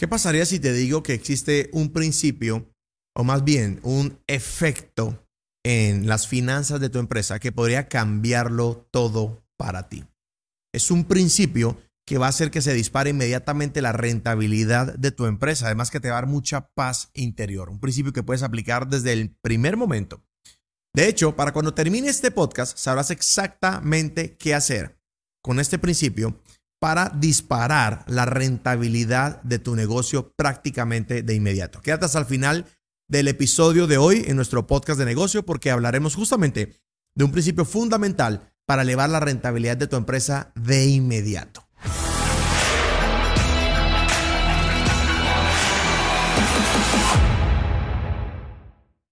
¿Qué pasaría si te digo que existe un principio, o más bien un efecto en las finanzas de tu empresa que podría cambiarlo todo para ti? Es un principio que va a hacer que se dispare inmediatamente la rentabilidad de tu empresa, además que te va a dar mucha paz interior, un principio que puedes aplicar desde el primer momento. De hecho, para cuando termine este podcast, sabrás exactamente qué hacer con este principio para disparar la rentabilidad de tu negocio prácticamente de inmediato. Quédate hasta el final del episodio de hoy en nuestro podcast de negocio porque hablaremos justamente de un principio fundamental para elevar la rentabilidad de tu empresa de inmediato.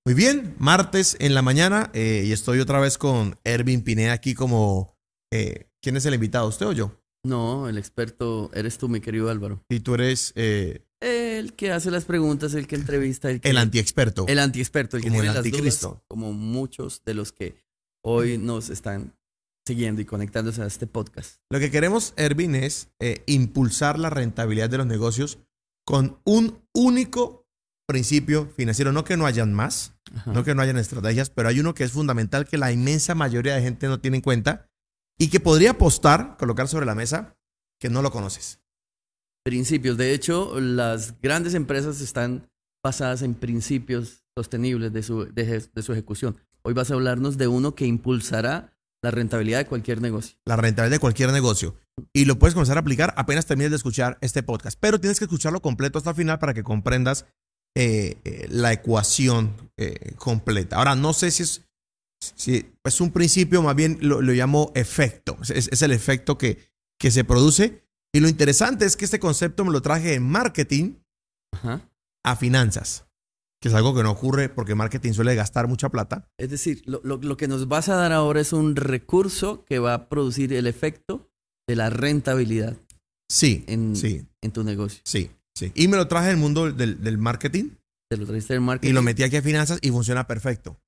Muy bien, martes en la mañana eh, y estoy otra vez con Ervin Pineda aquí como... Eh, ¿Quién es el invitado, usted o yo? No, el experto eres tú, mi querido Álvaro. Y tú eres... Eh, el que hace las preguntas, el que entrevista. El, que, el antiexperto. El antiexperto, el que Como tiene el las anticristo. dudas, como muchos de los que hoy nos están siguiendo y conectándose a este podcast. Lo que queremos, Ervin, es eh, impulsar la rentabilidad de los negocios con un único principio financiero. No que no hayan más, Ajá. no que no hayan estrategias, pero hay uno que es fundamental que la inmensa mayoría de gente no tiene en cuenta y que podría apostar, colocar sobre la mesa, que no lo conoces. Principios. De hecho, las grandes empresas están basadas en principios sostenibles de su, de, su ejecución. Hoy vas a hablarnos de uno que impulsará la rentabilidad de cualquier negocio. La rentabilidad de cualquier negocio. Y lo puedes comenzar a aplicar apenas termines de escuchar este podcast. Pero tienes que escucharlo completo hasta el final para que comprendas eh, eh, la ecuación eh, completa. Ahora, no sé si es, si es un principio, más bien lo, lo llamo efecto. Es, es el efecto que, que se produce. Y lo interesante es que este concepto me lo traje de marketing Ajá. a finanzas, que es algo que no ocurre porque marketing suele gastar mucha plata. Es decir, lo, lo- lo que nos vas a dar ahora es un recurso que va a producir el efecto de la rentabilidad Sí, en, sí, en tu negocio. sí, sí. Y me lo traje del mundo del, del marketing Te lo trajiste del marketing. y lo metí aquí a finanzas y funciona perfecto.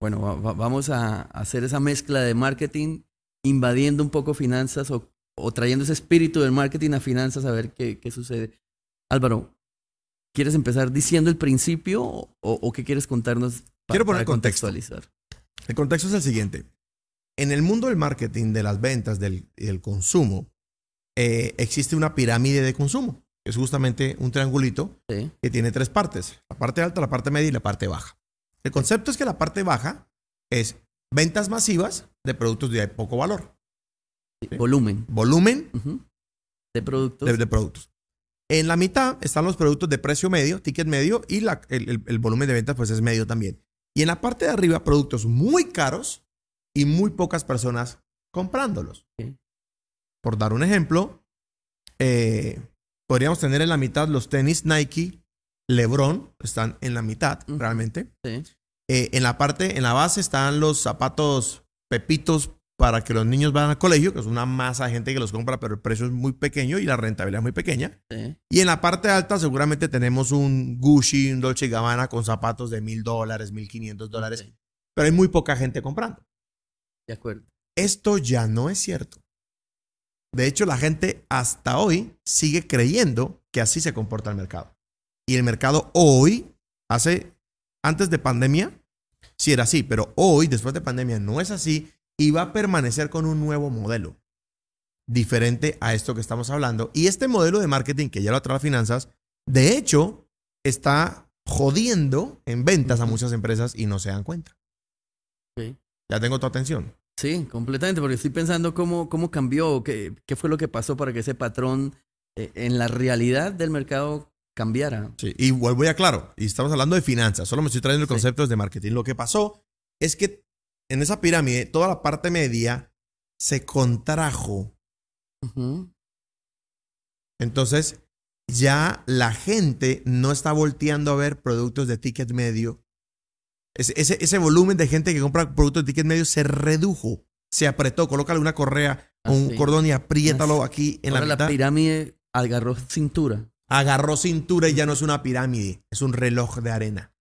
Bueno, va- va- vamos a hacer esa mezcla de marketing invadiendo un poco finanzas o, o trayendo ese espíritu del marketing a finanzas a ver qué, qué sucede. Álvaro, ¿quieres empezar diciendo el principio o, o qué quieres contarnos pa- Quiero poner para contexto. contextualizar? El contexto es el siguiente. En el mundo del marketing, de las ventas, del, del consumo, eh, existe una pirámide de consumo. que Es justamente un triangulito Sí, que tiene tres partes. La parte alta, la parte media y la parte baja. El concepto es que la parte baja es ventas masivas de productos de poco valor. sí. Volumen Volumen de productos. de, de productos. En la mitad están los productos de precio medio, ticket medio, y la- el, el- el volumen de ventas pues es medio también. Y en la parte de arriba, productos muy caros y muy pocas personas comprándolos. Por dar un ejemplo, eh, podríamos tener en la mitad los tenis Nike, LeBron, están en la mitad realmente. Sí, Eh, en la parte, en la base están los zapatos Pepitos para que los niños vayan al colegio, que es una masa de gente que los compra, pero el precio es muy pequeño y la rentabilidad es muy pequeña. sí. Y en la parte alta seguramente tenemos un Gucci, un Dolce Gabbana con zapatos de mil dólares, mil quinientos dólares, pero hay muy poca gente comprando. De acuerdo. Esto ya no es cierto. De hecho, la gente hasta hoy sigue creyendo que así se comporta el mercado. Y el mercado hoy, hace, antes de pandemia, sí era así, pero hoy, después de pandemia, no es así y va a permanecer con un nuevo modelo diferente a esto que estamos hablando. Y este modelo de marketing que ya lo trae finanzas, de hecho, está jodiendo en ventas a muchas empresas y no se dan cuenta. Ya tengo tu atención. Sí, completamente, porque estoy pensando cómo, cómo cambió, qué, qué fue lo que pasó para que ese patrón eh, en la realidad del mercado cambiara. Sí, y vuelvo ya claro, y estamos hablando de finanzas, solo me estoy trayendo el Sí. concepto de marketing. Lo que pasó es que en esa pirámide, toda la parte media se contrajo. Entonces, ya la gente no está volteando a ver productos de ticket medio. Ese, ese, ese volumen de gente que compra productos de ticket medio se redujo, se apretó. Colócale una correa o un Así. cordón y apriétalo Así. aquí en la Ahora la mitad. pirámide agarró cintura. Agarró cintura y ya no es una pirámide, es un reloj de arena.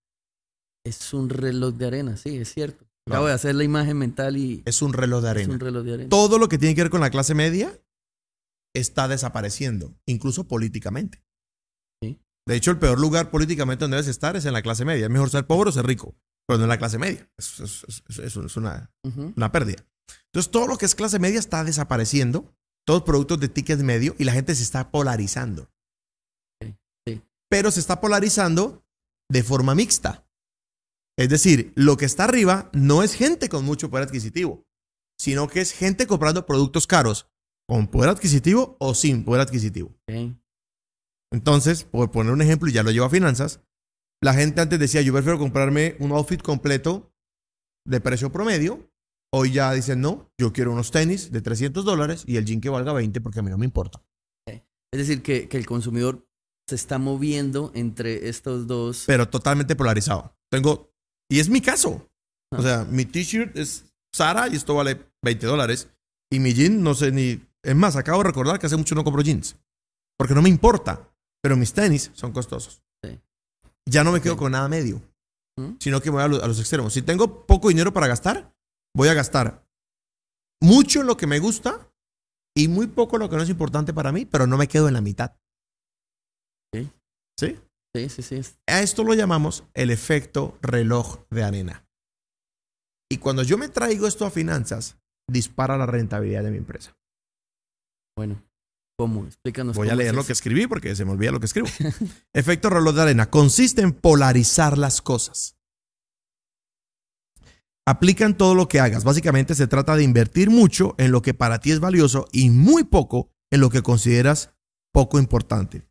Es un reloj de arena, sí, es cierto. No. Acabo de hacer la imagen mental y Es un reloj de es arena. un reloj de arena. todo lo que tiene que ver con la clase media está desapareciendo, incluso políticamente. De hecho, el peor lugar políticamente donde debes estar es en la clase media. Es mejor ser pobre o ser rico, pero no en la clase media. Eso es una, una pérdida. Entonces, todo lo que es clase media está desapareciendo, todos productos de ticket medio, y la gente se está polarizando. Pero se está polarizando de forma mixta. Es decir, lo que está arriba no es gente con mucho poder adquisitivo, sino que es gente comprando productos caros con poder adquisitivo o sin poder adquisitivo. Entonces, por poner un ejemplo, y ya lo llevo a finanzas, la gente antes decía, yo prefiero comprarme un outfit completo de precio promedio. Hoy ya dicen, no, yo quiero unos tenis de 300 dólares y el jean que valga 20 porque a mí no me importa. Es decir, que, que el consumidor se está moviendo entre estos dos. Pero totalmente polarizado. Tengo, y es mi caso. Ah. O sea, mi t-shirt es Sara y esto vale 20 dólares. Y mi jean, no sé ni... Es más, acabo de recordar que hace mucho no compro jeans. Porque no me importa. Pero mis tenis son costosos. Sí. Ya no me quedo con nada medio. ¿Mm? sino que voy a, lo- a los extremos. Si tengo poco dinero para gastar, voy a gastar mucho en lo que me gusta y muy poco en lo que no es importante para mí, pero no me quedo en la mitad. ¿Sí? Sí, sí, sí. A esto lo llamamos el efecto reloj de arena. Y cuando yo me traigo esto a finanzas, dispara la rentabilidad de mi empresa. Bueno, ¿cómo? Explícanos. Voy a leer es lo eso. que escribí porque se me olvida lo que escribo. Efecto reloj de arena consiste en polarizar las cosas. Aplica en todo lo que hagas. Básicamente se trata de invertir mucho en lo que para ti es valioso y muy poco en lo que consideras poco importante.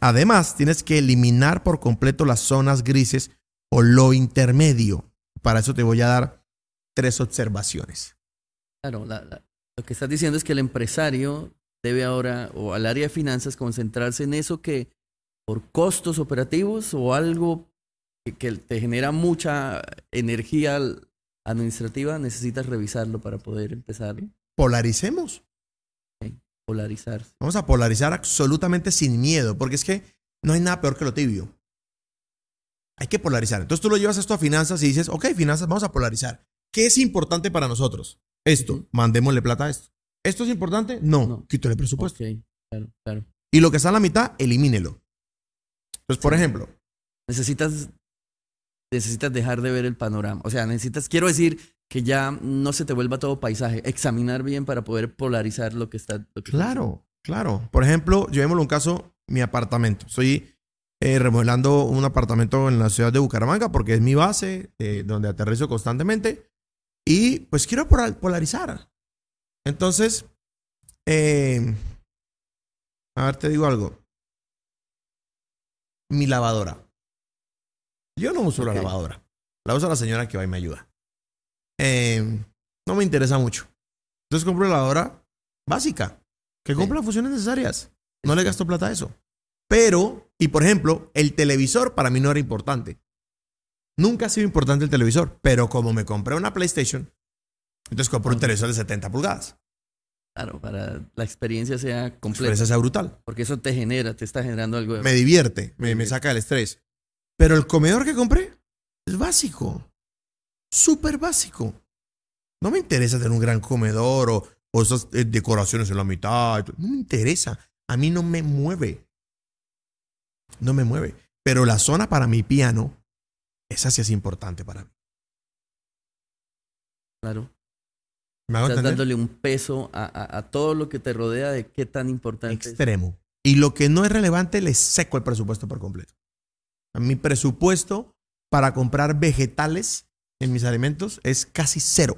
Además, tienes que eliminar por completo las zonas grises o lo intermedio. Para eso te voy a dar tres observaciones. Claro, la- la- lo que estás diciendo es que el empresario debe ahora, o al área de finanzas, concentrarse en eso que por costos operativos o algo que, que te genera mucha energía administrativa, necesitas revisarlo para poder empezar Polaricemos. Polarizarse. Vamos a polarizar absolutamente sin miedo, porque es que no hay nada peor que lo tibio. Hay que polarizar. Entonces tú lo llevas esto a finanzas y dices, ok, finanzas, vamos a polarizar. ¿Qué es importante para nosotros? Esto, mandémosle plata a esto. ¿Esto es importante? No, No. quítale presupuesto. Ok, claro, claro. Y lo que está a la mitad, elimínelo. Entonces, por Sí. ejemplo, Necesitas, necesitas dejar de ver el panorama. O sea, necesitas, quiero decir, que ya no se te vuelva todo paisaje. Examinar bien para poder polarizar lo que está. lo que está Claro, claro. Por ejemplo, llevémoslo un caso, mi apartamento. Estoy eh, remodelando un apartamento en la ciudad de Bucaramanga porque es mi base, eh, donde aterrizo constantemente. Y pues quiero polar- polarizar. Entonces, eh, a ver, te digo algo. Mi lavadora. Yo no uso la lavadora. La usa la señora que va y me ayuda. Eh, no me interesa mucho. Entonces compro la lavadora básica, que Sí. cumple las funciones necesarias. No le gasto plata a eso. Pero, y por ejemplo, el televisor para mí no era importante. Nunca ha sido importante el televisor, pero como me compré una PlayStation, entonces compré un televisor de 70 pulgadas. Claro, para la experiencia sea La completa. experiencia sea brutal. Porque eso te genera, te está generando algo. de- Me divierte, me, me saca del estrés. Pero el comedor que compré es básico. Súper básico. No me interesa tener un gran comedor o, o esas eh, decoraciones en la mitad. No me interesa. A mí no me mueve. No me mueve. Pero la zona para mi piano, esa sí es importante para mí. Claro. ¿Me hago Estás entender? dándole un peso a, a- a todo lo que te rodea de qué tan importante es. extremo. Y lo que no es relevante, le seco el presupuesto por completo. A mi presupuesto para comprar vegetales en mis alimentos es casi cero.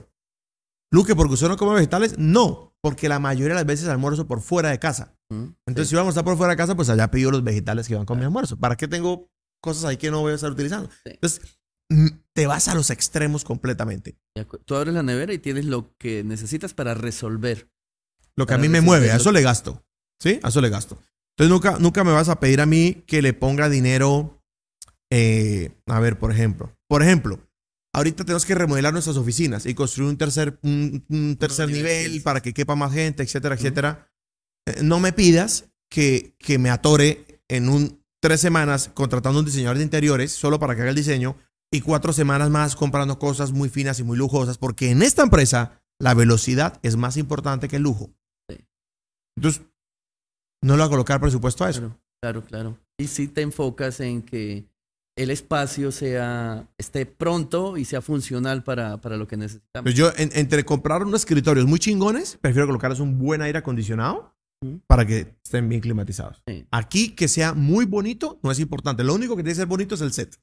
Luque, porque usted no come vegetales, no, porque la mayoría de las veces almuerzo por fuera de casa. ¿Mm? Entonces, Sí. si vamos a estar por fuera de casa, pues allá pido los vegetales que van con mi almuerzo. ¿Para qué tengo cosas ahí que no voy a estar utilizando? Sí. Entonces, mm, te vas a los extremos completamente. Tú abres la nevera y tienes lo que necesitas para resolver. Lo que a mí me mueve, a eso le gasto. ¿Sí? A eso le gasto. Entonces nunca, nunca me vas a pedir a mí que le ponga dinero. eh, a ver, por ejemplo. Por ejemplo, ahorita tenemos que remodelar nuestras oficinas y construir un tercer, un, un tercer nivel. para que quepa más gente, etcétera, Ujú. etcétera. Eh, no me pidas que, que me atore en un tres semanas contratando un diseñador de interiores solo para que haga el diseño y cuatro semanas más comprando cosas muy finas y muy lujosas, porque en esta empresa la velocidad es más importante que el lujo. Sí. Entonces, no le voy a colocar presupuesto a eso. Claro, claro, claro. Y si te enfocas en que el espacio sea esté pronto y sea funcional para, para lo que necesitamos. Pues yo, en- entre comprar unos escritorios muy chingones, prefiero colocarles un buen aire acondicionado para que estén bien climatizados. Sí. Aquí, que sea muy bonito, no es importante. Lo único que tiene que ser bonito es el set.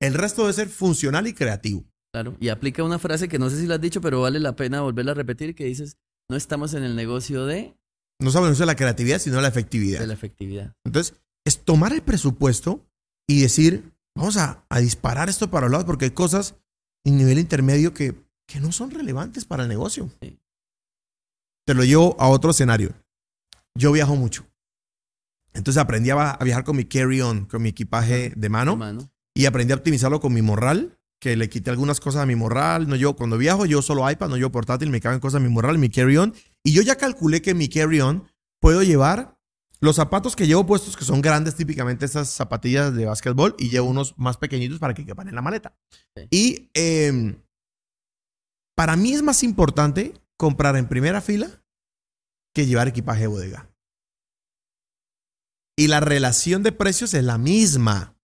El resto debe ser funcional y creativo. Claro, y aplica una frase que no sé si la has dicho, pero vale la pena volverla a repetir, que dices, no estamos en el negocio de, No sabemos de la creatividad, sino la efectividad. de la efectividad. Entonces, es tomar el presupuesto y decir, vamos a, a disparar esto para los lados porque hay cosas en nivel intermedio que, que no son relevantes para el negocio. Sí. Te lo llevo a otro escenario. Yo viajo mucho. Entonces aprendí a, a viajar con mi carry-on, con mi equipaje de mano y aprendí a optimizarlo con mi morral, que le quité algunas cosas a mi morral. No yo, cuando viajo, yo solo iPad, no yo portátil, me caben cosas en mi morral, mi carry-on. Y yo ya calculé que mi carry-on puedo llevar los zapatos que llevo puestos, que son grandes, típicamente estas zapatillas de básquetbol, y llevo unos más pequeñitos para que quepan en la maleta. Sí. Y eh, para mí es más importante comprar en primera fila que llevar equipaje de bodega. Y la relación de precios es la misma.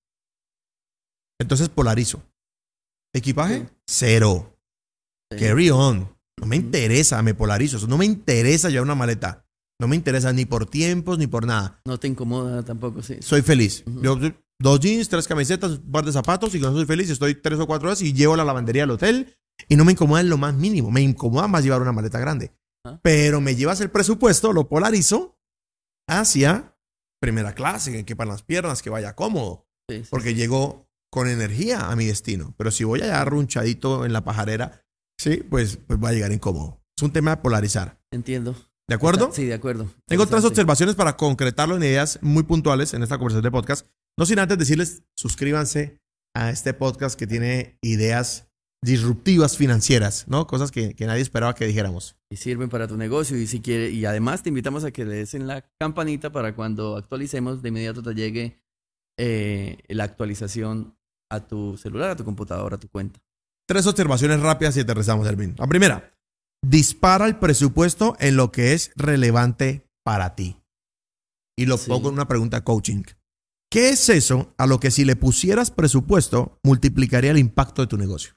Entonces polarizo. Equipaje, Sí. cero. Sí. Carry on. No me interesa, me polarizo. Eso no me interesa llevar una maleta. No me interesa ni por tiempos ni por nada. No te incomoda tampoco, sí. Soy feliz. Yo, dos jeans, tres camisetas, un par de zapatos y con eso soy feliz. Estoy tres o cuatro horas y llevo la lavandería al hotel y no me incomoda en lo más mínimo. Me incomoda más llevar una maleta grande. Ah. Pero me llevas el presupuesto, lo polarizo hacia primera clase, que quepan las piernas, que vaya cómodo. Sí, sí, Porque llego con energía a mi destino. Pero si voy allá arrunchadito en la pajarera, sí, pues, pues va a llegar incómodo. Es un tema de polarizar. Entiendo. ¿De acuerdo? Sí, de acuerdo. Tengo tres observaciones para concretarlo en ideas muy puntuales en esta conversación de podcast. No sin antes decirles, suscríbanse a este podcast que tiene ideas disruptivas financieras, ¿no? Cosas que, que nadie esperaba que dijéramos. Y sirven para tu negocio y si quiere y además te invitamos a que le des en la campanita para cuando actualicemos de inmediato te llegue eh, la actualización a tu celular, a tu computadora, a tu cuenta. Tres observaciones rápidas y aterrizamos, Elvin. La primera, dispara el presupuesto en lo que es relevante para ti. Y lo Sí. pongo en una pregunta coaching. ¿Qué es eso a lo que si le pusieras presupuesto multiplicaría el impacto de tu negocio?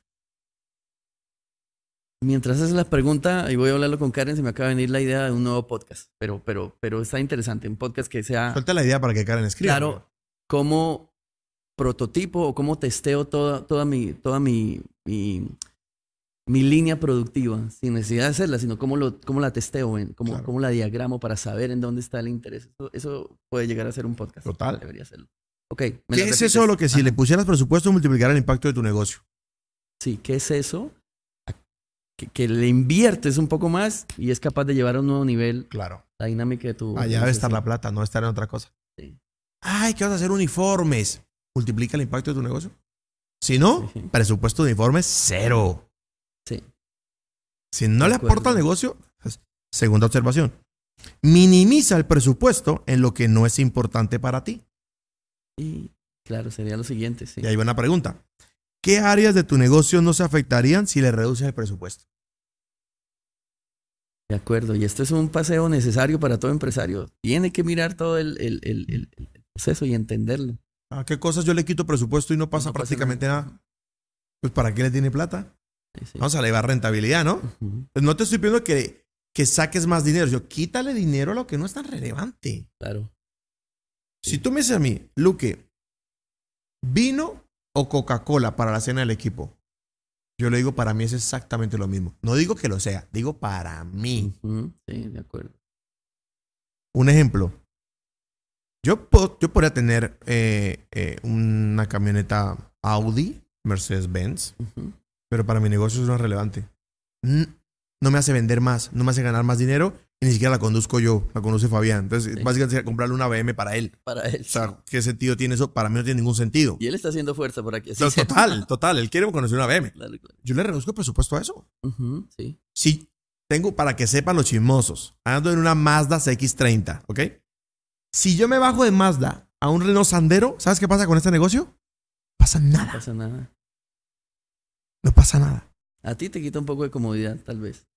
Mientras haces la pregunta y voy a hablarlo con Karen, se me acaba de venir la idea de un nuevo podcast, pero, pero, pero está interesante, un podcast que sea Suelta la idea para que Karen escriba. claro cómo prototipo o cómo testeo toda, toda, mi, toda mi, mi, mi línea productiva, sin necesidad de hacerla, sino cómo, lo, cómo la testeo, cómo, Claro. cómo la diagramo para saber en dónde está el interés. Eso, eso puede llegar a ser un podcast. Total. Debería serlo. Ok. ¿me ¿Qué es repites? eso lo que si le pusieras presupuesto multiplicaría el impacto de tu negocio? Sí, ¿qué es eso? Que, que le inviertes un poco más y es capaz de llevar a un nuevo nivel Claro. la dinámica de tu. Allá debe estar la plata, no estar en otra cosa. Sí. Ay, ¿qué vas a hacer? Uniformes. ¿Multiplica el impacto de tu negocio? Si no, sí. presupuesto de uniformes, cero. Si no le aporta al negocio, pues, segunda observación. Minimiza el presupuesto en lo que no es importante para ti. Y claro, sería lo siguiente, sí. Y ahí va una pregunta. ¿Qué áreas de tu negocio no se afectarían si le reduces el presupuesto? De acuerdo. Y esto es un paseo necesario para todo empresario. Tiene que mirar todo el, el- el- el- el proceso y entenderlo. ¿A qué cosas yo le quito presupuesto y no pasa No pasa prácticamente nada? Pues ¿para qué le tiene plata? Sí. Vamos a elevar rentabilidad, ¿no? Pues no te estoy pidiendo que, que saques más dinero. Yo, quítale dinero a lo que no es tan relevante. Claro. Si tú me dices a mí, Luque, ¿vino o Coca-Cola para la cena del equipo? Yo le digo, para mí es exactamente lo mismo. No digo que lo sea, digo para mí. Sí, de acuerdo. Un ejemplo. Yo, puedo- yo podría tener eh, eh, una camioneta Audi, Mercedes-Benz, pero para mi negocio eso no es relevante. No me hace vender más, no me hace ganar más dinero y ni siquiera la conduzco yo, la conduce Fabián. Entonces, Sí. básicamente comprarle una BM para él. Para él. O sea, ¿qué sentido tiene eso? Para mí no tiene ningún sentido. Y él está haciendo fuerza por aquí. así No, sea. total, total. Él quiere conocer una BM. Claro, claro. Yo le reduzco el presupuesto a eso. Sí. Si tengo, para que sepan los chismosos, ando en una Mazda CX30, ¿ok? Si yo me bajo de Mazda a un Renault Sandero, ¿sabes qué pasa con este negocio? Pasa No nada. pasa nada. No pasa nada. A ti te quita un poco de comodidad, tal vez.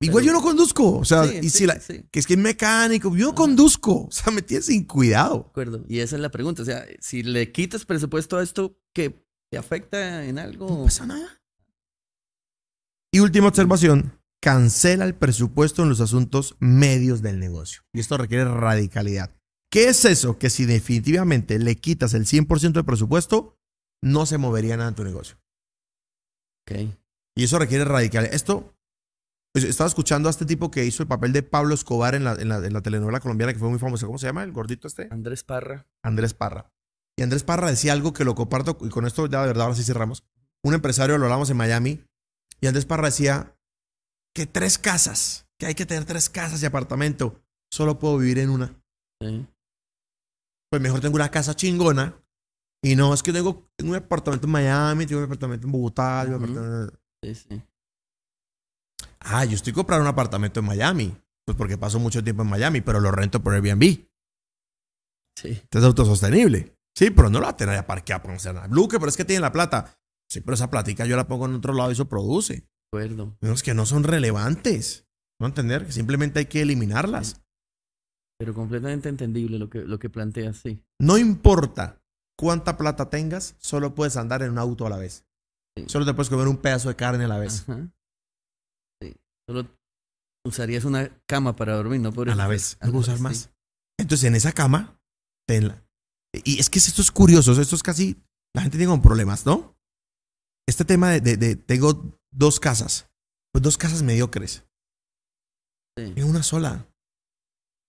Igual yo no conduzco. O sea, Sí, y sí, si la, sí. que es que es mecánico, yo no conduzco. O sea, me tienes sin cuidado. De acuerdo. Y esa es la pregunta. O sea, si le quitas presupuesto a esto, ¿qué te afecta en algo? No pasa nada. Y última observación, cancela el presupuesto en los asuntos medios del negocio. Y esto requiere radicalidad. ¿Qué es eso? Que si definitivamente le quitas el 100% del presupuesto, no se movería nada en tu negocio. Y eso requiere radicalidad. Esto, estaba escuchando a este tipo que hizo el papel de Pablo Escobar en la, en la- en la telenovela colombiana que fue muy famosa. ¿Cómo se llama el gordito este? Andrés Parra. Andrés Parra. Y Andrés Parra decía algo que lo comparto, y con esto ya de verdad ahora sí cerramos. Un empresario lo hablamos en Miami, y Andrés Parra decía que tres casas, que hay que tener tres casas y apartamento, solo puedo vivir en una. Sí. Pues mejor tengo una casa chingona, y no, es que tengo, tengo un apartamento en Miami, tengo un apartamento en Bogotá, tengo un Ujú. apartamento- Sí, sí. Ah, yo estoy comprando un apartamento en Miami, pues porque paso mucho tiempo en Miami, pero lo rento por Airbnb. Sí. Entonces es autosostenible. Sí, pero no lo va a tener ya para no hacer nada. Luque, pero es que tiene la plata. Sí, pero esa platica yo la pongo en otro lado y eso produce. De acuerdo. Menos que no son relevantes. No entender que simplemente hay que eliminarlas. Pero completamente entendible lo que, lo que planteas, sí. No importa cuánta plata tengas, solo puedes andar en un auto a la vez. Sí. Solo te puedes comer un pedazo de carne a la vez. Ajá. Sí. Solo usarías una cama para dormir, no podrías A la vez. No usar más. Entonces en esa cama, tenla. Y es que esto es curioso. Esto es casi. La gente tiene como problemas, ¿no? Este tema de, de- de tengo dos casas. Pues dos casas mediocres. En una sola.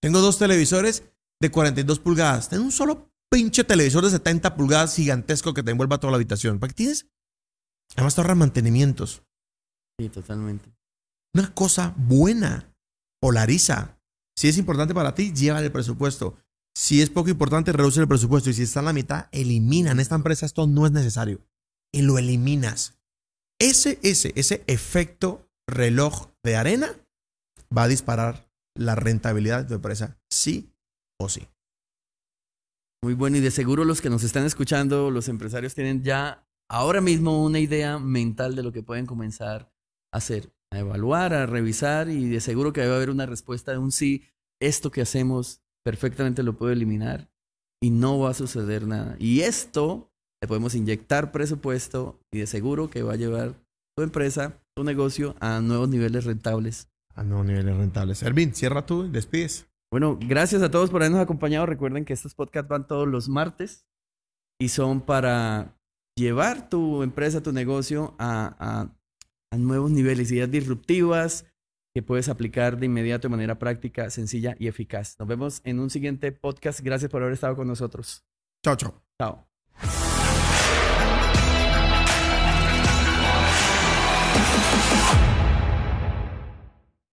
Tengo dos televisores de 42 pulgadas. Tengo un solo pinche televisor de 70 pulgadas gigantesco que te envuelva toda la habitación. ¿Para qué tienes? Además te ahorra mantenimientos. Sí, totalmente. Una cosa buena. Polariza. Si es importante para ti, llévale el presupuesto. Si es poco importante, reduce el presupuesto. Y si está en la mitad, elimina. En esta empresa esto no es necesario. Y lo eliminas. Ese, ese, ese efecto reloj de arena va a disparar la rentabilidad de tu empresa, sí o sí. Muy bueno, y de seguro los que nos están escuchando, los empresarios tienen ya ahora mismo una idea mental de lo que pueden comenzar a hacer, a evaluar, a revisar, y de seguro que va a haber una respuesta de un sí, esto que hacemos perfectamente lo puedo eliminar y no va a suceder nada. Y esto le podemos inyectar presupuesto y de seguro que va a llevar tu empresa, tu negocio a nuevos niveles rentables. A no niveles rentables. Ervin, cierra tú despides. Bueno, gracias a todos por habernos acompañado. Recuerden que estos podcasts van todos los martes y son para llevar tu empresa, tu negocio a, a- a nuevos niveles, ideas disruptivas que puedes aplicar de inmediato de manera práctica, sencilla y eficaz. Nos vemos en un siguiente podcast. Gracias por haber estado con nosotros. Chao, chao. Chao.